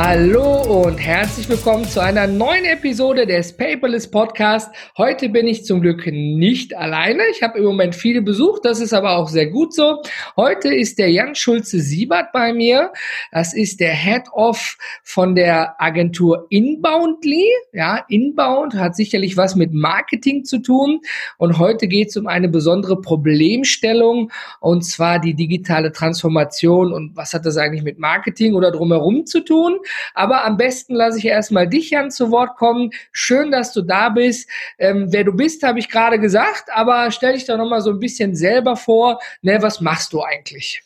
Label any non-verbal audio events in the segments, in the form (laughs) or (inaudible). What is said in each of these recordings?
Hallo und herzlich willkommen zu einer neuen Episode des Paperless Podcast. Heute bin ich zum Glück nicht alleine. Ich habe im Moment viele besucht, das ist aber auch sehr gut so. Heute ist der Jan Schulze Siebert bei mir. Das ist der Head of von der Agentur Inboundly. Ja, Inbound hat sicherlich was mit Marketing zu tun und heute geht es um eine besondere Problemstellung und zwar die digitale Transformation und was hat das eigentlich mit Marketing oder drumherum zu tun? Aber am besten lasse ich erstmal dich, Jan, zu Wort kommen. Schön, dass du da bist. Ähm, wer du bist, habe ich gerade gesagt, aber stell dich doch nochmal so ein bisschen selber vor. Ne, was machst du eigentlich?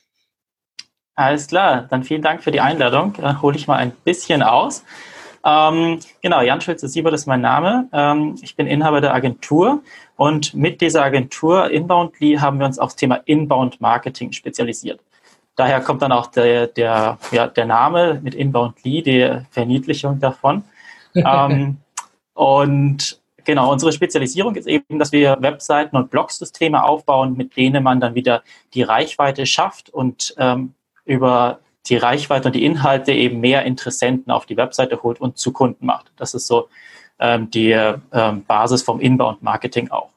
Alles klar, dann vielen Dank für die Einladung. Äh, Hole ich mal ein bisschen aus. Ähm, genau, Jan Schulze-Siebert ist mein Name. Ähm, ich bin Inhaber der Agentur und mit dieser Agentur Inboundly haben wir uns aufs Thema Inbound Marketing spezialisiert. Daher kommt dann auch der, der, ja, der Name mit Inbound Lee, die Verniedlichung davon. (laughs) ähm, und genau, unsere Spezialisierung ist eben, dass wir Webseiten und Blogsysteme aufbauen, mit denen man dann wieder die Reichweite schafft und ähm, über die Reichweite und die Inhalte eben mehr Interessenten auf die Webseite holt und zu Kunden macht. Das ist so ähm, die ähm, Basis vom Inbound-Marketing auch.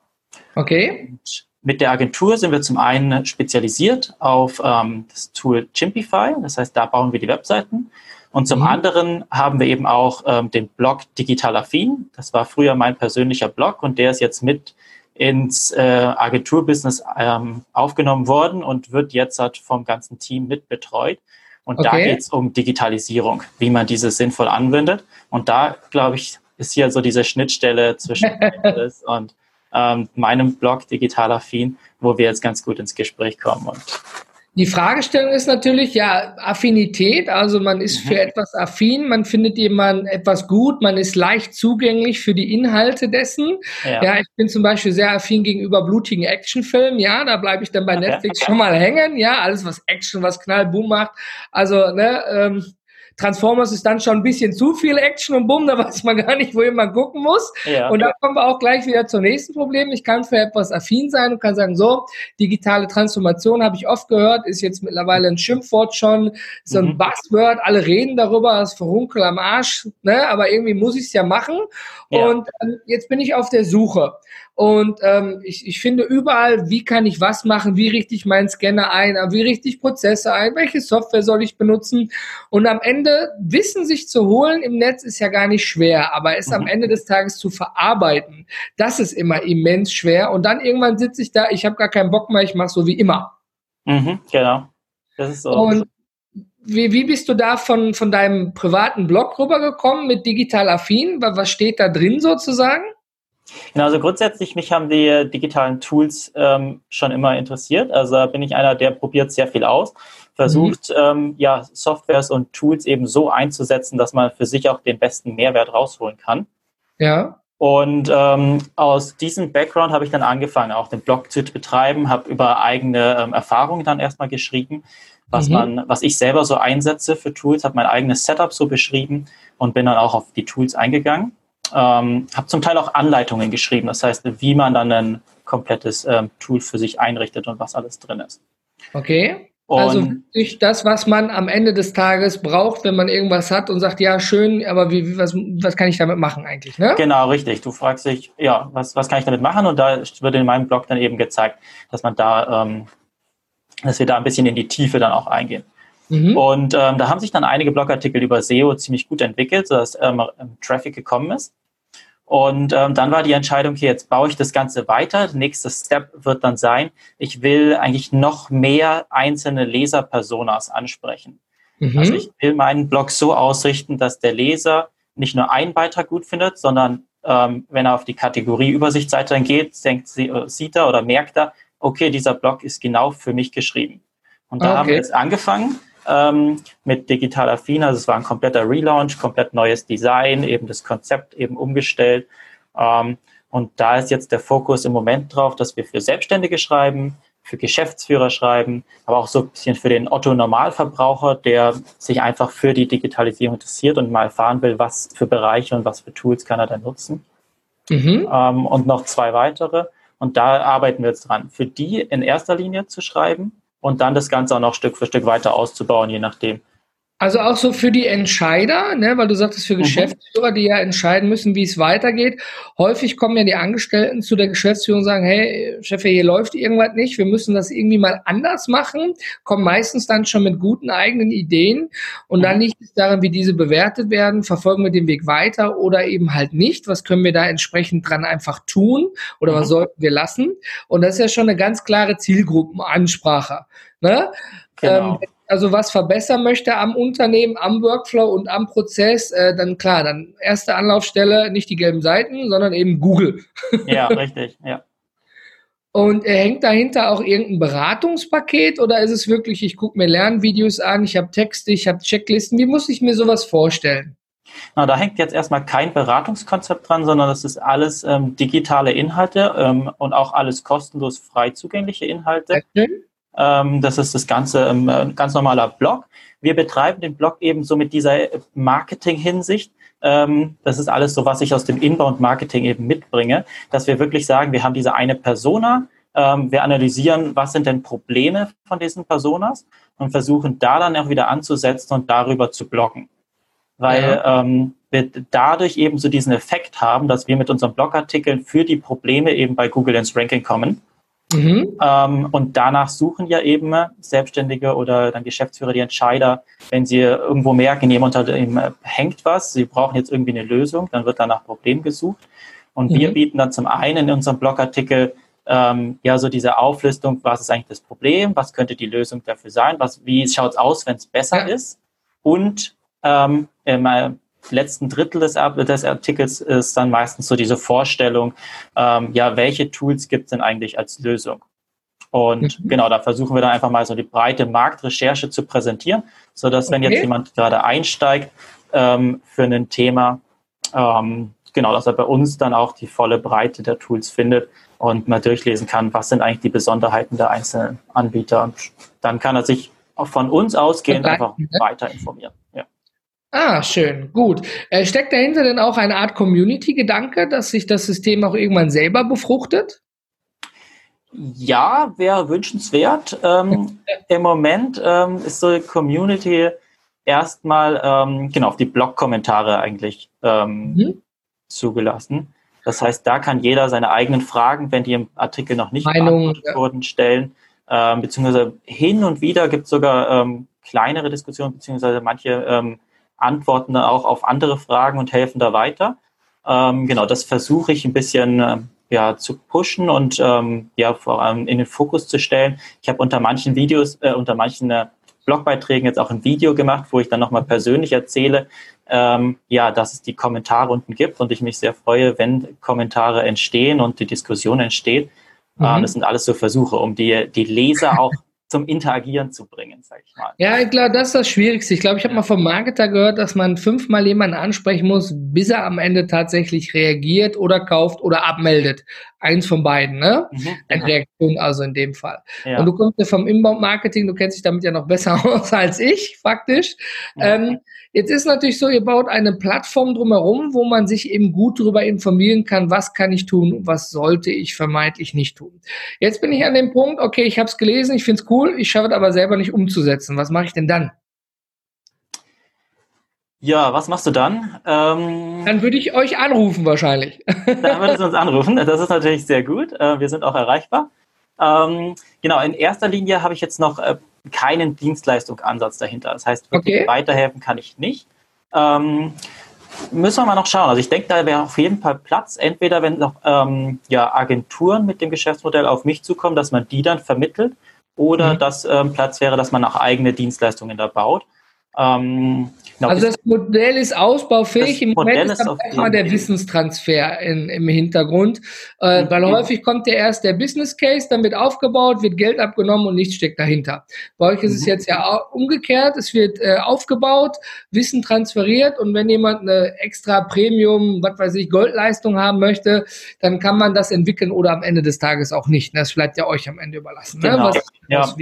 Okay. Und mit der Agentur sind wir zum einen spezialisiert auf ähm, das Tool Chimpify, das heißt, da bauen wir die Webseiten. Und zum mhm. anderen haben wir eben auch ähm, den Blog Digital Affin. Das war früher mein persönlicher Blog und der ist jetzt mit ins äh, Agenturbusiness ähm, aufgenommen worden und wird jetzt halt vom ganzen Team mit betreut. Und okay. da geht es um Digitalisierung, wie man diese sinnvoll anwendet. Und da, glaube ich, ist hier so diese Schnittstelle zwischen (laughs) und ähm, meinem Blog Digital Affin, wo wir jetzt ganz gut ins Gespräch kommen. Und die Fragestellung ist natürlich, ja, Affinität, also man ist mhm. für etwas affin, man findet jemand etwas gut, man ist leicht zugänglich für die Inhalte dessen. Ja, ja ich bin zum Beispiel sehr affin gegenüber blutigen Actionfilmen, ja, da bleibe ich dann bei (laughs) Netflix schon mal hängen, ja, alles was Action, was Knall, Boom macht, also, ne, ähm, Transformers ist dann schon ein bisschen zu viel Action und Bumm, da weiß man gar nicht, wohin man gucken muss. Ja, und da kommen wir auch gleich wieder zum nächsten Problem. Ich kann für etwas affin sein und kann sagen, so, digitale Transformation habe ich oft gehört, ist jetzt mittlerweile ein Schimpfwort schon, so ein mhm. Buzzword, alle reden darüber, das Verunkel am Arsch, ne? aber irgendwie muss ich es ja machen. Ja. Und ähm, jetzt bin ich auf der Suche. Und ähm, ich, ich finde überall, wie kann ich was machen, wie richte ich meinen Scanner ein, wie richte ich Prozesse ein, welche Software soll ich benutzen. Und am Ende Wissen sich zu holen im Netz ist ja gar nicht schwer, aber es mhm. am Ende des Tages zu verarbeiten, das ist immer immens schwer. Und dann irgendwann sitze ich da, ich habe gar keinen Bock mehr, ich mache so wie immer. Mhm, genau. Das ist so. Und wie, wie bist du da von, von deinem privaten Blog rübergekommen mit digital affin? Was steht da drin sozusagen? Genau, also grundsätzlich, mich haben die digitalen Tools ähm, schon immer interessiert. Also bin ich einer, der probiert sehr viel aus, versucht, mhm. ähm, ja, Softwares und Tools eben so einzusetzen, dass man für sich auch den besten Mehrwert rausholen kann. Ja. Und ähm, aus diesem Background habe ich dann angefangen, auch den Blog zu betreiben, habe über eigene ähm, Erfahrungen dann erstmal geschrieben, was mhm. man, was ich selber so einsetze für Tools, habe mein eigenes Setup so beschrieben und bin dann auch auf die Tools eingegangen. Ähm, habe zum Teil auch Anleitungen geschrieben, das heißt, wie man dann ein komplettes ähm, Tool für sich einrichtet und was alles drin ist. Okay. Also und also wirklich das, was man am Ende des Tages braucht, wenn man irgendwas hat und sagt, ja, schön, aber wie, wie, was, was kann ich damit machen eigentlich? Ne? Genau, richtig. Du fragst dich, ja, was, was kann ich damit machen? Und da wird in meinem Blog dann eben gezeigt, dass man da, ähm, dass wir da ein bisschen in die Tiefe dann auch eingehen. Mhm. Und ähm, da haben sich dann einige Blogartikel über SEO ziemlich gut entwickelt, sodass ähm, Traffic gekommen ist. Und ähm, dann war die Entscheidung, okay, jetzt baue ich das Ganze weiter. Der nächste Step wird dann sein, ich will eigentlich noch mehr einzelne Leser-Personas ansprechen. Mhm. Also ich will meinen Blog so ausrichten, dass der Leser nicht nur einen Beitrag gut findet, sondern ähm, wenn er auf die Kategorie Übersichtsseite dann geht, denkt, äh, sieht er oder merkt er, okay, dieser Blog ist genau für mich geschrieben. Und da okay. haben wir jetzt angefangen ähm, mit Digital Affin. Also es war ein kompletter Relaunch, komplett neues Design, eben das Konzept eben umgestellt. Ähm, und da ist jetzt der Fokus im Moment drauf, dass wir für Selbstständige schreiben, für Geschäftsführer schreiben, aber auch so ein bisschen für den Otto-Normalverbraucher, der sich einfach für die Digitalisierung interessiert und mal erfahren will, was für Bereiche und was für Tools kann er denn nutzen. Mhm. Ähm, und noch zwei weitere. Und da arbeiten wir jetzt dran, für die in erster Linie zu schreiben und dann das Ganze auch noch Stück für Stück weiter auszubauen, je nachdem, also auch so für die Entscheider, ne, weil du sagtest für mhm. Geschäftsführer, die ja entscheiden müssen, wie es weitergeht. Häufig kommen ja die Angestellten zu der Geschäftsführung und sagen, hey, Chef, hier läuft irgendwas nicht, wir müssen das irgendwie mal anders machen, kommen meistens dann schon mit guten eigenen Ideen und dann liegt es daran, wie diese bewertet werden, verfolgen wir den Weg weiter oder eben halt nicht, was können wir da entsprechend dran einfach tun oder mhm. was sollten wir lassen. Und das ist ja schon eine ganz klare Zielgruppenansprache. Ne? Genau. Ähm, also was verbessern möchte am Unternehmen, am Workflow und am Prozess, äh, dann klar, dann erste Anlaufstelle nicht die gelben Seiten, sondern eben Google. (laughs) Ja, richtig, ja. Und äh, hängt dahinter auch irgendein Beratungspaket oder ist es wirklich, ich gucke mir Lernvideos an, ich habe Texte, ich habe Checklisten, wie muss ich mir sowas vorstellen? Na, da hängt jetzt erstmal kein Beratungskonzept dran, sondern das ist alles ähm, digitale Inhalte ähm, und auch alles kostenlos frei zugängliche Inhalte. Ähm, das ist das Ganze ähm, ein ganz normaler Blog. Wir betreiben den Blog eben so mit dieser Marketing-Hinsicht. Ähm, das ist alles so, was ich aus dem Inbound-Marketing eben mitbringe, dass wir wirklich sagen, wir haben diese eine Persona, wir analysieren, was sind denn Probleme von diesen Personas und versuchen da dann auch wieder anzusetzen und darüber zu bloggen. Weil ja. ähm, wir dadurch eben so diesen Effekt haben, dass wir mit unseren Blogartikeln für die Probleme eben bei Google ins Ranking kommen Mhm. Ähm, und danach suchen ja eben Selbstständige oder dann Geschäftsführer, die Entscheider, wenn sie irgendwo merken, jemand unter dem hängt was, sie brauchen jetzt irgendwie eine Lösung, dann wird danach Problem gesucht. Und mhm. wir bieten dann zum einen in unserem Blogartikel ähm, ja so diese Auflistung, was ist eigentlich das Problem, was könnte die Lösung dafür sein, was, wie schaut es aus, wenn es besser ja. ist. Und ähm, letzten Drittel des, des, Artikels ist dann meistens so diese Vorstellung, ähm, ja, welche Tools gibt es denn eigentlich als Lösung? Und mhm. genau, da versuchen wir dann einfach mal so die breite Marktrecherche zu präsentieren, so dass wenn jetzt jemand gerade einsteigt ähm, für ein Thema, ähm, genau, dass er bei uns dann auch die volle Breite der Tools findet und mal durchlesen kann, was sind eigentlich die Besonderheiten der einzelnen Anbieter. Und dann kann er sich von uns ausgehend einfach ne? weiter informieren. Ah, schön, gut. Äh, steckt dahinter denn auch eine Art Community-Gedanke, dass sich das System auch irgendwann selber befruchtet? Ja, wäre wünschenswert. Ähm, (laughs) Im Moment ähm, ist so die Community erstmal ähm, genau auf die Blog-Kommentare eigentlich ähm, mhm. zugelassen. Das heißt, da kann jeder seine eigenen Fragen, wenn die im Artikel noch nicht Meinung, beantwortet wurden, stellen. Ähm, beziehungsweise hin und wieder gibt es sogar ähm, kleinere Diskussionen, beziehungsweise manche antworten dann auch auf andere Fragen und helfen da weiter. Ähm, genau, das versuche ich ein bisschen äh, ja, zu pushen und ähm, ja, vor allem in den Fokus zu stellen. Ich habe unter manchen Videos, äh, unter manchen äh, Blogbeiträgen jetzt auch ein Video gemacht, wo ich dann nochmal persönlich erzähle, ähm, ja, dass es die Kommentare unten gibt und ich mich sehr freue, wenn Kommentare entstehen und die Diskussion entsteht. Mhm. Ähm, das sind alles so Versuche, um die, die Leser auch zum Interagieren zu bringen, sag ich mal. Ja, ich glaube, das ist das Schwierigste. Ich glaube, ich habe mal vom Marketer gehört, dass man fünfmal jemanden ansprechen muss, bis er am Ende tatsächlich reagiert oder kauft oder abmeldet. Eins von beiden, ne? Mhm. Eine Reaktion also in dem Fall. Ja. Und du kommst ja vom Inbound-Marketing, du kennst dich damit ja noch besser (laughs) aus als ich, faktisch. Mhm. Ähm, jetzt ist natürlich so, ihr baut eine Plattform drumherum, wo man sich eben gut darüber informieren kann, was kann ich tun und was sollte ich vermeintlich nicht tun. Jetzt bin ich an dem Punkt, okay, ich habe es gelesen, ich finde es cool, ich schaffe es aber selber nicht umzusetzen. Was mache ich denn dann? Ja, was machst du dann? Ähm, dann würde ich euch anrufen wahrscheinlich. (laughs) Dann würdest du uns anrufen. Das ist natürlich sehr gut. Äh, wir sind auch erreichbar. Ähm, genau, in erster Linie habe ich jetzt noch äh, keinen Dienstleistungsansatz dahinter. Das heißt, wirklich okay. weiterhelfen kann ich nicht. Ähm, müssen wir mal noch schauen. Also ich denke, da wäre auf jeden Fall Platz. Entweder wenn noch ähm, ja, Agenturen mit dem Geschäftsmodell auf mich zukommen, dass man die dann vermittelt, oder mhm. dass ähm, Platz wäre, dass man auch eigene Dienstleistungen da baut. Ähm, Genau, also das Modell ist ausbaufähig. Im Moment ist immer der Wissenstransfer in, im Hintergrund, äh, mhm. weil häufig kommt ja erst der Business Case, dann wird aufgebaut, wird Geld abgenommen und nichts steckt dahinter. Bei euch ist mhm. es jetzt ja umgekehrt. Es wird äh, aufgebaut, Wissen transferiert und wenn jemand eine extra Premium, was weiß ich, Goldleistung haben möchte, dann kann man das entwickeln oder am Ende des Tages auch nicht. Das bleibt ja euch am Ende überlassen. Ne? Genau. Was, ja. was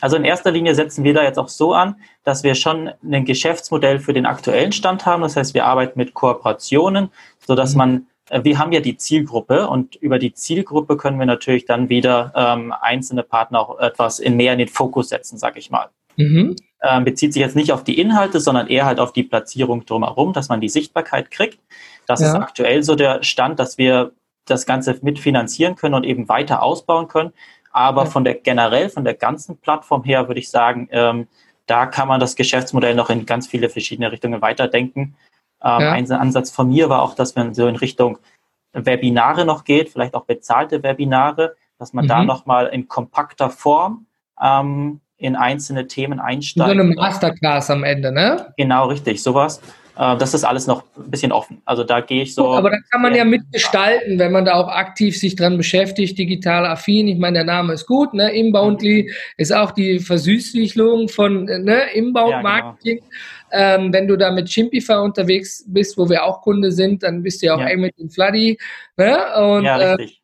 also in erster Linie setzen wir da jetzt auch so an, dass wir schon ein Geschäftsmodell für den aktuellen Stand haben. Das heißt, wir arbeiten mit Kooperationen, sodass mhm. man, äh, wir haben ja die Zielgruppe und über die Zielgruppe können wir natürlich dann wieder ähm, einzelne Partner auch etwas in mehr in den Fokus setzen, sag ich mal. Mhm. Ähm, bezieht sich jetzt nicht auf die Inhalte, sondern eher halt auf die Platzierung drumherum, dass man die Sichtbarkeit kriegt. Das ja. ist aktuell so der Stand, dass wir das Ganze mitfinanzieren können und eben weiter ausbauen können. Aber von der generell, von der ganzen Plattform her würde ich sagen, ähm, da kann man das Geschäftsmodell noch in ganz viele verschiedene Richtungen weiterdenken. Ähm, ja. Ein Ansatz von mir war auch, dass man so in Richtung Webinare noch geht, vielleicht auch bezahlte Webinare, dass man mhm. da nochmal in kompakter Form ähm, in einzelne Themen einsteigt. So eine Masterclass am Ende, ne? Genau, richtig, sowas. Äh, das ist alles noch ein bisschen offen. Also da gehe ich so. Aber da kann man ja mitgestalten, wenn man da auch aktiv sich dran beschäftigt, digital affin. Ich meine, der Name ist gut, ne? Inboundly ist auch die Versüßlichung von ne? Inbound Marketing. Ja, genau. ähm, wenn du da mit Chimpify unterwegs bist, wo wir auch Kunde sind, dann bist du ja auch ja. eng mit dem Floody. Ne? Und, ja, richtig. Äh,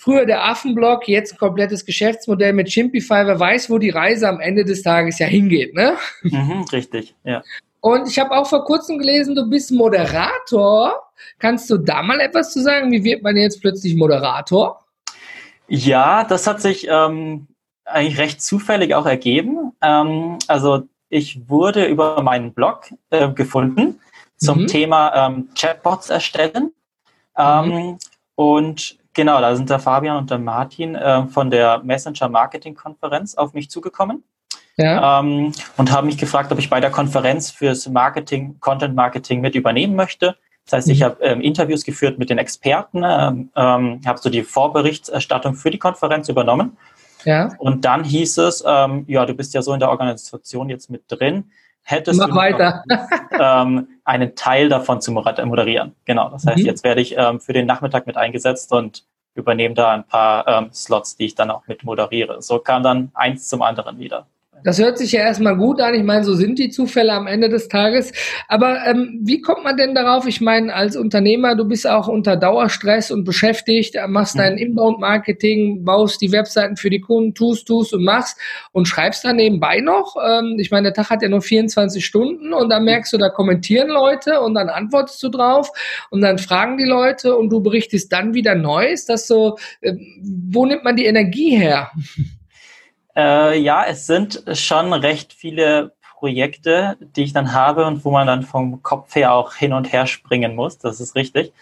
Früher der Affenblock, jetzt komplettes Geschäftsmodell mit Chimpify. Wer weiß, wo die Reise am Ende des Tages ja hingeht, ne? Mhm, richtig, ja. Und ich habe auch vor kurzem gelesen, du bist Moderator. Kannst du da mal etwas zu sagen? Wie wird man jetzt plötzlich Moderator? Ja, das hat sich ähm, eigentlich recht zufällig auch ergeben. Ähm, also ich wurde über meinen Blog äh, gefunden zum mhm. Thema ähm, Chatbots erstellen. Ähm, mhm. Und genau, da sind der Fabian und der Martin äh, von der Messenger Marketing Konferenz auf mich zugekommen ja. ähm, und haben mich gefragt, ob ich bei der Konferenz fürs Marketing, Content Marketing mit übernehmen möchte. Das heißt, ich mhm. habe ähm, Interviews geführt mit den Experten, ähm, ähm, habe so die Vorberichterstattung für die Konferenz übernommen. Ja. Und dann hieß es, ähm, ja, du bist ja so in der Organisation jetzt mit drin, hättest Mach du weiter. ähm, einen Teil davon zu moderieren. Genau, das heißt, mhm. jetzt werde ich ähm, für den Nachmittag mit eingesetzt und übernehme da ein paar ähm, Slots, die ich dann auch mit moderiere. So kam dann eins zum anderen wieder. Das hört sich ja erstmal gut an. Ich meine, so sind die Zufälle am Ende des Tages. Aber ähm, wie kommt man denn darauf? Ich meine, als Unternehmer, du bist auch unter Dauerstress und beschäftigt, machst mhm. dein Inbound-Marketing, baust die Webseiten für die Kunden, tust, tust und machst und schreibst dann nebenbei noch. Ähm, ich meine, der Tag hat ja nur 24 Stunden und dann merkst du, da kommentieren Leute und dann antwortest du drauf und dann fragen die Leute und du berichtest dann wieder Neues. Das so, äh, wo nimmt man die Energie her? (laughs) Äh, ja, es sind schon recht viele Projekte, die ich dann habe und wo man dann vom Kopf her auch hin und her springen muss. Das ist richtig.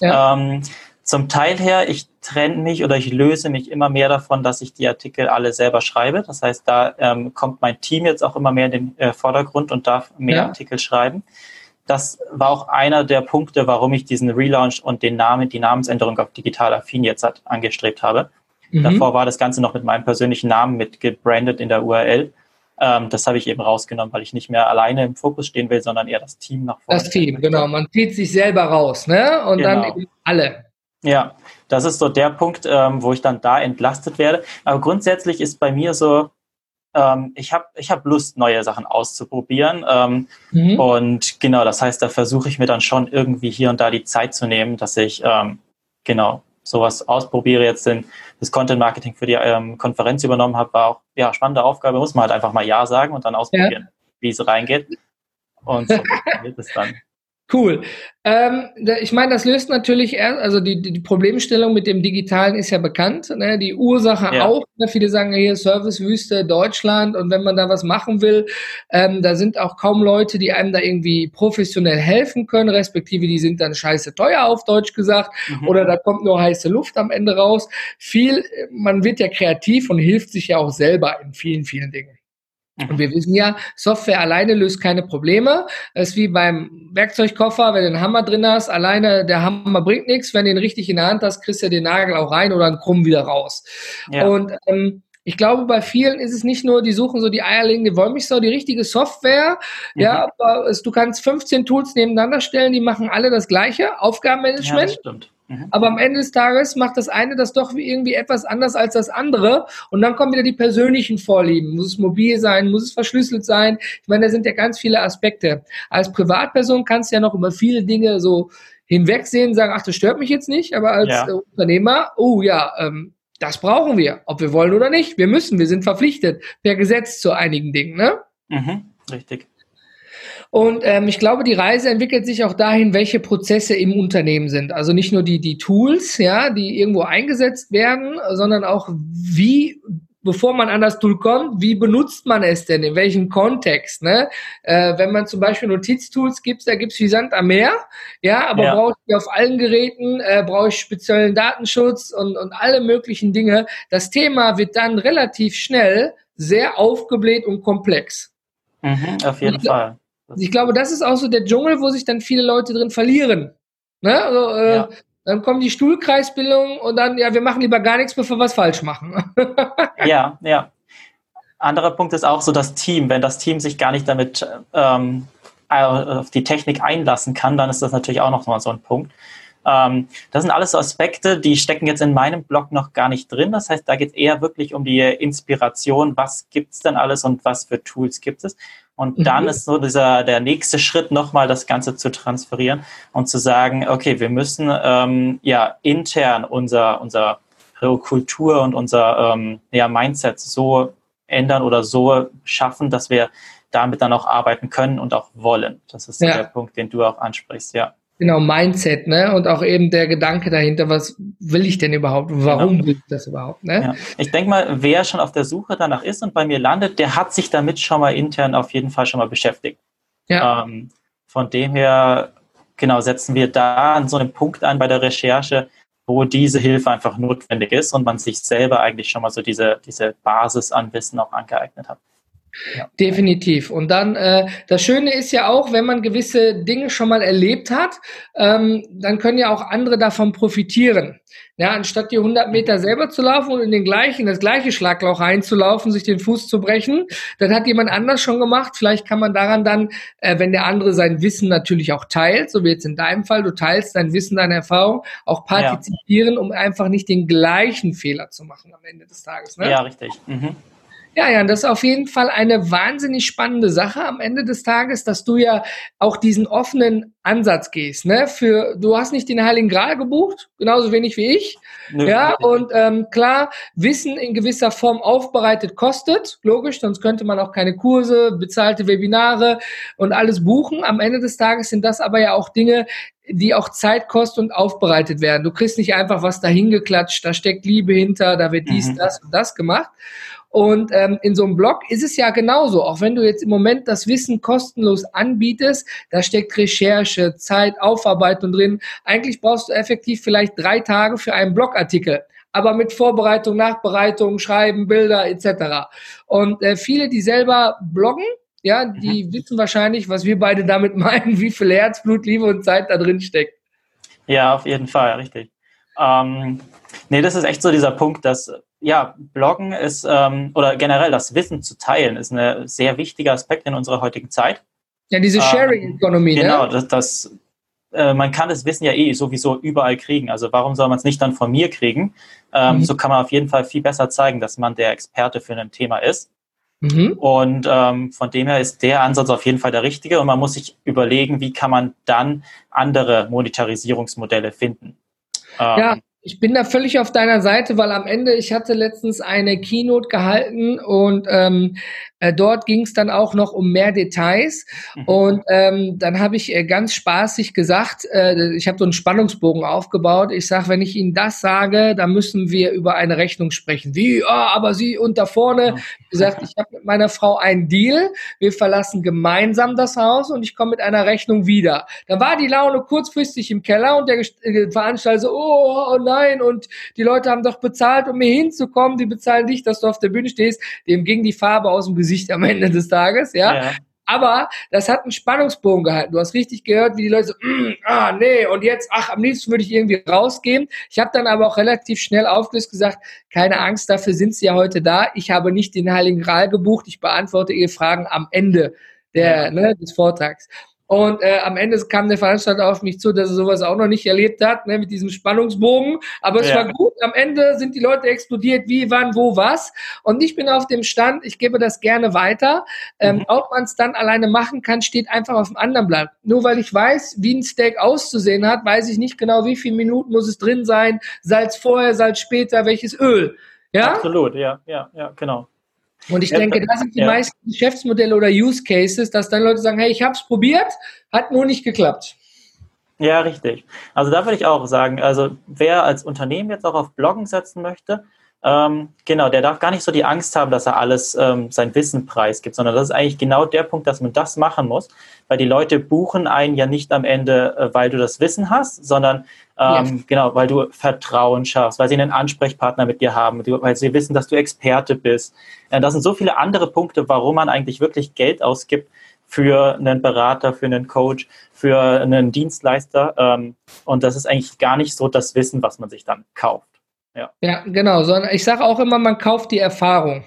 Ja. Ähm, zum Teil her, ich trenne mich oder ich löse mich immer mehr davon, dass ich die Artikel alle selber schreibe. Das heißt, da ähm, kommt mein Team jetzt auch immer mehr in den äh, Vordergrund und darf mehr ja. Artikel schreiben. Das war auch einer der Punkte, warum ich diesen Relaunch und den Namen, die Namensänderung auf Digital Affin jetzt hat, angestrebt habe. Mhm. Davor war das Ganze noch mit meinem persönlichen Namen mit gebrandet in der URL. Ähm, das habe ich eben rausgenommen, weil ich nicht mehr alleine im Fokus stehen will, sondern eher das Team nach vorne. Das Team, genau. Man zieht sich selber raus, ne? Und genau. dann eben alle. Ja, das ist so der Punkt, ähm, wo ich dann da entlastet werde. Aber grundsätzlich ist bei mir so, ähm, ich habe ich hab Lust, neue Sachen auszuprobieren. Ähm, mhm. Und genau, das heißt, da versuche ich mir dann schon irgendwie hier und da die Zeit zu nehmen, dass ich ähm, genau sowas ausprobiere. Jetzt den, das Content Marketing für die ähm, Konferenz übernommen habe, war auch ja spannende Aufgabe. Muss man halt einfach mal Ja sagen und dann ausprobieren, ja. wie es reingeht. Und so (laughs) funktioniert es dann. Cool. Ähm, ich meine, das löst natürlich erst, also die, die Problemstellung mit dem Digitalen ist ja bekannt, ne? die Ursache ja. auch. Ne? Viele sagen hier Servicewüste Deutschland und wenn man da was machen will, ähm, da sind auch kaum Leute, die einem da irgendwie professionell helfen können, respektive die sind dann scheiße teuer auf Deutsch gesagt mhm. oder da kommt nur heiße Luft am Ende raus. Viel, man wird ja kreativ und hilft sich ja auch selber in vielen, vielen Dingen. Und wir wissen ja, Software alleine löst keine Probleme. Es ist wie beim Werkzeugkoffer, wenn du einen Hammer drin hast, alleine der Hammer bringt nichts. Wenn du ihn richtig in der Hand hast, kriegst du den Nagel auch rein oder einen Krumm wieder raus. Ja. Und ähm, Ich glaube, bei vielen ist es nicht nur, die suchen so die eierlegende Wollmilchsau, die richtige Software. Mhm. Ja, aber es, du kannst 15 Tools nebeneinander stellen, die machen alle das gleiche, Aufgabenmanagement. Ja, das stimmt. Mhm. Aber am Ende des Tages macht das eine das doch irgendwie etwas anders als das andere. Und dann kommen wieder die persönlichen Vorlieben. Muss es mobil sein? Muss es verschlüsselt sein? Ich meine, da sind ja ganz viele Aspekte. Als Privatperson kannst du ja noch über viele Dinge so hinwegsehen, sagen, ach, das stört mich jetzt nicht. Aber als ja. Unternehmer, oh ja, ähm, das brauchen wir, ob wir wollen oder nicht. Wir müssen, wir sind verpflichtet per Gesetz zu einigen Dingen. Ne? Mhm, richtig. Und ähm, ich glaube, die Reise entwickelt sich auch dahin, welche Prozesse im Unternehmen sind. Also nicht nur die, die Tools, ja, die irgendwo eingesetzt werden, sondern auch wie bevor man an das Tool kommt, wie benutzt man es denn, in welchem Kontext? Ne? Äh, wenn man zum Beispiel Notiztools gibt, da gibt's wie Sand am Meer, ja, aber ja. brauche ich die auf allen Geräten, äh, brauche ich speziellen Datenschutz und, und alle möglichen Dinge. Das Thema wird dann relativ schnell sehr aufgebläht und komplex. Mhm, auf jeden ich, Fall. Ich glaube, das ist auch so der Dschungel, wo sich dann viele Leute drin verlieren. Ne? Also, äh, ja. Dann kommen die Stuhlkreisbildungen und dann, ja, wir machen lieber gar nichts, bevor wir was falsch machen. (laughs) ja, ja. Anderer Punkt ist auch so das Team. Wenn das Team sich gar nicht damit ähm, auf die Technik einlassen kann, dann ist das natürlich auch noch mal so ein Punkt. Ähm, das sind alles so Aspekte, die stecken jetzt in meinem Blog noch gar nicht drin. Das heißt, da geht es eher wirklich um die Inspiration, was gibt es denn alles und was für Tools gibt es. Und mhm. dann ist so dieser der nächste Schritt, nochmal das Ganze zu transferieren und zu sagen, okay, wir müssen ähm, ja intern unser, unser Kultur und unser ähm, ja, Mindset so ändern oder so schaffen, dass wir damit dann auch arbeiten können und auch wollen. Das ist ja. der Punkt, den du auch ansprichst, ja. Genau, Mindset, ne? Und auch eben der Gedanke dahinter, was will ich denn überhaupt? Warum genau. will ich das überhaupt? Ne? Ja. Ich denke mal, wer schon auf der Suche danach ist und bei mir landet, der hat sich damit schon mal intern auf jeden Fall schon mal beschäftigt. Ja. Ähm, von dem her, genau, setzen wir da an so einem Punkt an bei der Recherche, wo diese Hilfe einfach notwendig ist und man sich selber eigentlich schon mal so diese, diese Basis an Wissen auch angeeignet hat. Ja. Definitiv. Und dann, äh, das Schöne ist ja auch, wenn man gewisse Dinge schon mal erlebt hat, ähm, dann können ja auch andere davon profitieren. Ja, anstatt die 100 Meter selber zu laufen und in den gleichen, das gleiche Schlagloch reinzulaufen, sich den Fuß zu brechen, dann hat jemand anders schon gemacht. Vielleicht kann man daran dann, äh, wenn der andere sein Wissen natürlich auch teilt, so wie jetzt in deinem Fall, du teilst dein Wissen, deine Erfahrung, auch partizipieren, ja. um einfach nicht den gleichen Fehler zu machen am Ende des Tages. Ne? Ja, richtig. Mhm. Ja, ja, das ist auf jeden Fall eine wahnsinnig spannende Sache am Ende des Tages, dass du ja auch diesen offenen Ansatz gehst. Ne? Für du hast nicht den Heiligen Gral gebucht, genauso wenig wie ich. Nö, ja, und ähm, klar, Wissen in gewisser Form aufbereitet kostet, logisch, sonst könnte man auch keine Kurse, bezahlte Webinare und alles buchen. Am Ende des Tages sind das aber ja auch Dinge, die auch Zeit kosten und aufbereitet werden. Du kriegst nicht einfach was dahingeklatscht, da steckt Liebe hinter, da wird dies, mhm. das und das gemacht. Und ähm, in so einem Blog ist es ja genauso. Auch wenn du jetzt im Moment das Wissen kostenlos anbietest, da steckt Recherche, Zeit, Aufarbeitung drin. Eigentlich brauchst du effektiv vielleicht drei Tage für einen Blogartikel aber mit Vorbereitung, Nachbereitung, Schreiben, Bilder etc. Und äh, viele, die selber bloggen, ja, die mhm. wissen wahrscheinlich, was wir beide damit (laughs) meinen, wie viel Herzblut, Liebe und Zeit da drin steckt. Ja, auf jeden Fall, richtig. Ähm, nee, das ist echt so dieser Punkt, dass ja, Bloggen ist, ähm, oder generell das Wissen zu teilen, ist ein sehr wichtiger Aspekt in unserer heutigen Zeit. Ja, diese Sharing-Economy, ähm, Genau, ne? das, das äh, man kann das Wissen ja eh sowieso überall kriegen. Also warum soll man es nicht dann von mir kriegen? Ähm, mhm. So kann man auf jeden Fall viel besser zeigen, dass man der Experte für ein Thema ist. Mhm. Und ähm, von dem her ist der Ansatz auf jeden Fall der richtige. Und man muss sich überlegen, wie kann man dann andere Monetarisierungsmodelle finden. Ähm, ja, ich bin da völlig auf deiner Seite, weil am Ende, ich hatte letztens eine Keynote gehalten und ähm, äh, dort ging es dann auch noch um mehr Details. Mhm. Und ähm, dann habe ich äh, ganz spaßig gesagt, äh, ich habe so einen Spannungsbogen aufgebaut. Ich sage, wenn ich Ihnen das sage, dann müssen wir über eine Rechnung sprechen. Wie? Oh, aber Sie und da vorne. Mhm. gesagt, ich habe mit meiner Frau einen Deal. Wir verlassen gemeinsam das Haus und ich komme mit einer Rechnung wieder. Dann war die Laune kurzfristig im Keller und der äh, Veranstalter so, oh, oh nein, und die Leute haben doch bezahlt, um mir hinzukommen. Die bezahlen dich, dass du auf der Bühne stehst. Dem ging die Farbe aus dem Gesicht am Ende des Tages, ja. ja. Aber das hat einen Spannungsbogen gehalten. Du hast richtig gehört, wie die Leute so, mm, ah, nee, und jetzt, ach, am liebsten würde ich irgendwie rausgehen. Ich habe dann aber auch relativ schnell aufgelöst gesagt, keine Angst, dafür sind sie ja heute da. Ich habe nicht den Heiligen Gral gebucht. Ich beantworte Ihre Fragen am Ende der, ne, des Vortrags. Und äh, am Ende kam der Veranstalter auf mich zu, dass er sowas auch noch nicht erlebt hat, ne, mit diesem Spannungsbogen. Aber es ja. war gut. Am Ende sind die Leute explodiert, wie, wann, wo, was. Und ich bin auf dem Stand, ich gebe das gerne weiter. Ähm, mhm. Ob man es dann alleine machen kann, steht einfach auf dem anderen Blatt. Nur weil ich weiß, wie ein Steak auszusehen hat, weiß ich nicht genau, wie viele Minuten muss es drin sein, Salz vorher, Salz später, welches Öl. Ja? Absolut, ja, ja, ja, genau. Und ich denke, da sind die ja. meisten Geschäftsmodelle oder Use Cases, dass dann Leute sagen, hey, ich habe es probiert, hat nur nicht geklappt. Ja, richtig. Also da würde ich auch sagen, also wer als Unternehmen jetzt auch auf Bloggen setzen möchte, ähm, genau, der darf gar nicht so die Angst haben, dass er alles ähm, sein Wissen preisgibt, sondern das ist eigentlich genau der Punkt, dass man das machen muss, weil die Leute buchen einen ja nicht am Ende, äh, weil du das Wissen hast, sondern ähm, ja. genau, weil du Vertrauen schaffst, weil sie einen Ansprechpartner mit dir haben, weil sie wissen, dass du Experte bist. Äh, das sind so viele andere Punkte, warum man eigentlich wirklich Geld ausgibt für einen Berater, für einen Coach, für einen Dienstleister. Ähm, und das ist eigentlich gar nicht so das Wissen, was man sich dann kauft. Ja, ja genau. Sondern ich sage auch immer, man kauft die Erfahrung.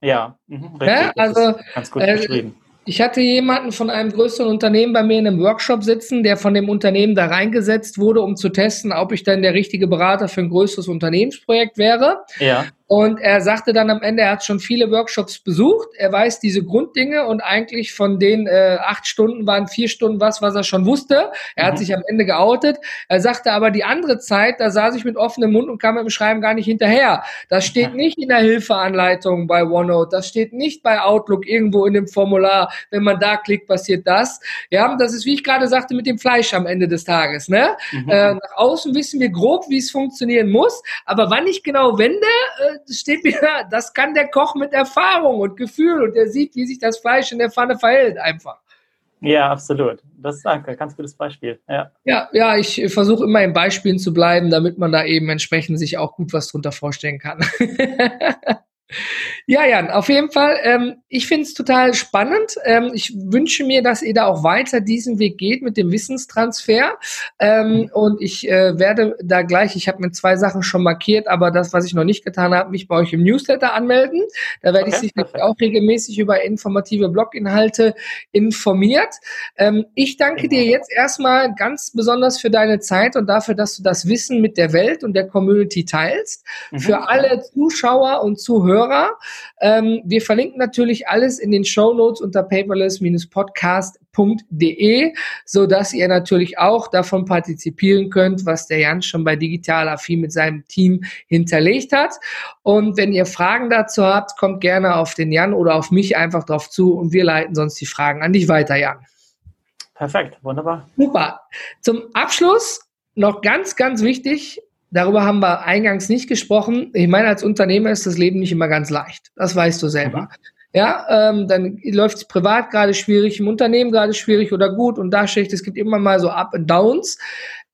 Ja, mhm, richtig. Ja, also, ganz gut äh, beschrieben. Ich hatte jemanden von einem größeren Unternehmen bei mir in einem Workshop sitzen, der von dem Unternehmen da reingesetzt wurde, um zu testen, ob ich dann der richtige Berater für ein größeres Unternehmensprojekt wäre. Ja. Und er sagte dann am Ende, er hat schon viele Workshops besucht, er weiß diese Grunddinge und eigentlich von den äh, acht Stunden waren vier Stunden was, was er schon wusste. Er mhm. hat sich am Ende geoutet. Er sagte aber die andere Zeit, da saß ich mit offenem Mund und kam mit dem Schreiben gar nicht hinterher. Das steht nicht in der Hilfeanleitung bei OneNote, das steht nicht bei Outlook irgendwo in dem Formular. Wenn man da klickt, passiert das. Ja, das ist wie ich gerade sagte mit dem Fleisch am Ende des Tages. Ne? Mhm. Äh, nach außen wissen wir grob, wie es funktionieren muss, aber wann ich genau wende, äh, steht wieder, das kann der Koch mit Erfahrung und Gefühl und der sieht, wie sich das Fleisch in der Pfanne verhält einfach. Ja, absolut. Das ist ein ganz gutes Beispiel. Ja, ja, ja ich versuche immer in Beispielen zu bleiben, damit man da eben entsprechend sich auch gut was drunter vorstellen kann. (laughs) Ja, Jan, auf jeden Fall. Ähm, ich finde es total spannend. Ähm, ich wünsche mir, dass ihr da auch weiter diesen Weg geht mit dem Wissenstransfer. Ähm, und ich äh, werde da gleich, ich habe mir zwei Sachen schon markiert, aber das, was ich noch nicht getan habe, mich bei euch im Newsletter anmelden. Da werde okay, ich sicherlich auch regelmäßig über informative Bloginhalte informiert. Ähm, ich danke dir jetzt erstmal ganz besonders für deine Zeit und dafür, dass du das Wissen mit der Welt und der Community teilst. Mhm. Für alle Zuschauer und Zuhörer Hörer. Ähm, wir verlinken natürlich alles in den Show Notes unter paperless-podcast.de, so dass ihr natürlich auch davon partizipieren könnt, was der Jan schon bei Digital Affin mit seinem Team hinterlegt hat. Und wenn ihr Fragen dazu habt, kommt gerne auf den Jan oder auf mich einfach drauf zu und wir leiten sonst die Fragen an dich weiter, Jan. Perfekt, wunderbar. Super. Zum Abschluss noch ganz, ganz wichtig, Darüber haben wir eingangs nicht gesprochen. Ich meine, als Unternehmer ist das Leben nicht immer ganz leicht. Das weißt du selber. Mhm. Ja, ähm, dann läuft es privat gerade schwierig, im Unternehmen gerade schwierig oder gut und da schlecht. Es gibt immer mal so Up and Downs.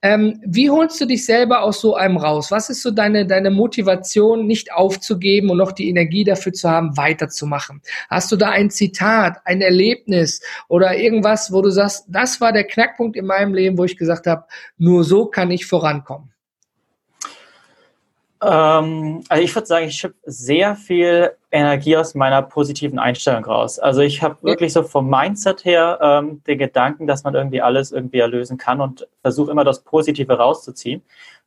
Ähm, wie holst du dich selber aus so einem raus? Was ist so deine, deine Motivation, nicht aufzugeben und noch die Energie dafür zu haben, weiterzumachen? Hast du da ein Zitat, ein Erlebnis oder irgendwas, wo du sagst, das war der Knackpunkt in meinem Leben, wo ich gesagt habe, nur so kann ich vorankommen? Ähm, also ich würde sagen, ich schöpfe sehr viel Energie aus meiner positiven Einstellung raus. Also ich habe wirklich so vom Mindset her ähm, den Gedanken, dass man irgendwie alles irgendwie erlösen kann und versuche immer das Positive rauszuziehen.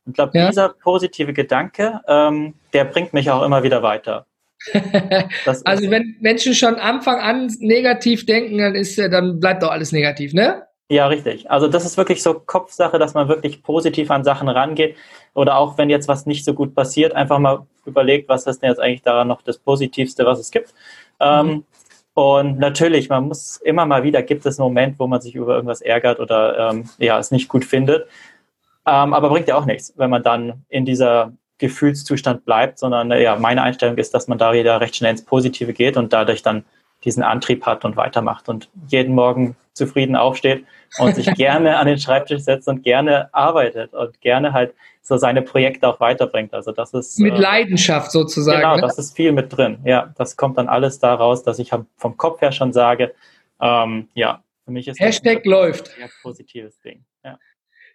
Und ich glaube, ja. dieser positive Gedanke, ähm, der bringt mich auch immer wieder weiter. (laughs) also wenn Menschen schon Anfang an negativ denken, dann ist dann bleibt doch alles negativ, ne? Ja, richtig. Also das ist wirklich so Kopfsache, dass man wirklich positiv an Sachen rangeht. Oder auch wenn jetzt was nicht so gut passiert, einfach mal überlegt, was ist denn jetzt eigentlich daran noch das Positivste, was es gibt. Ähm, mhm. Ähm, und natürlich, man muss immer mal wieder, gibt es einen Moment, wo man sich über irgendwas ärgert oder ähm, ja, es nicht gut findet. Ähm, aber bringt ja auch nichts, wenn man dann in dieser Gefühlszustand bleibt, sondern ja, meine Einstellung ist, dass man da wieder recht schnell ins Positive geht und dadurch dann diesen Antrieb hat und weitermacht und jeden Morgen zufrieden aufsteht und sich (laughs) gerne an den Schreibtisch setzt und gerne arbeitet und gerne halt so seine Projekte auch weiterbringt. Also das ist mit äh, Leidenschaft sozusagen. Genau, ne? das ist viel mit drin. Ja, das kommt dann alles daraus, dass ich vom Kopf her schon sage, ähm, ja, für mich ist Hashtag das läuft. ein positives Ding. Ja.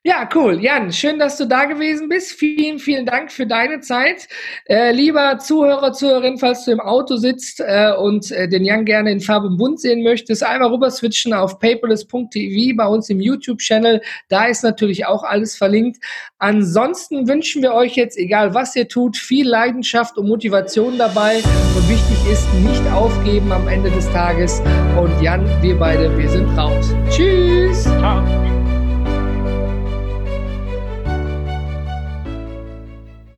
Ja, cool. Jan, schön, dass du da gewesen bist. Vielen, vielen Dank für deine Zeit. Äh, lieber Zuhörer, Zuhörerin, falls du im Auto sitzt äh, und äh, den Jan gerne in Farbe und Bunt sehen möchtest, einmal rüber switchen auf paperless.tv bei uns im YouTube-Channel. Da ist natürlich auch alles verlinkt. Ansonsten wünschen wir euch jetzt, egal was ihr tut, viel Leidenschaft und Motivation dabei. Und wichtig ist, nicht aufgeben am Ende des Tages. Und Jan, wir beide, wir sind raus. Tschüss.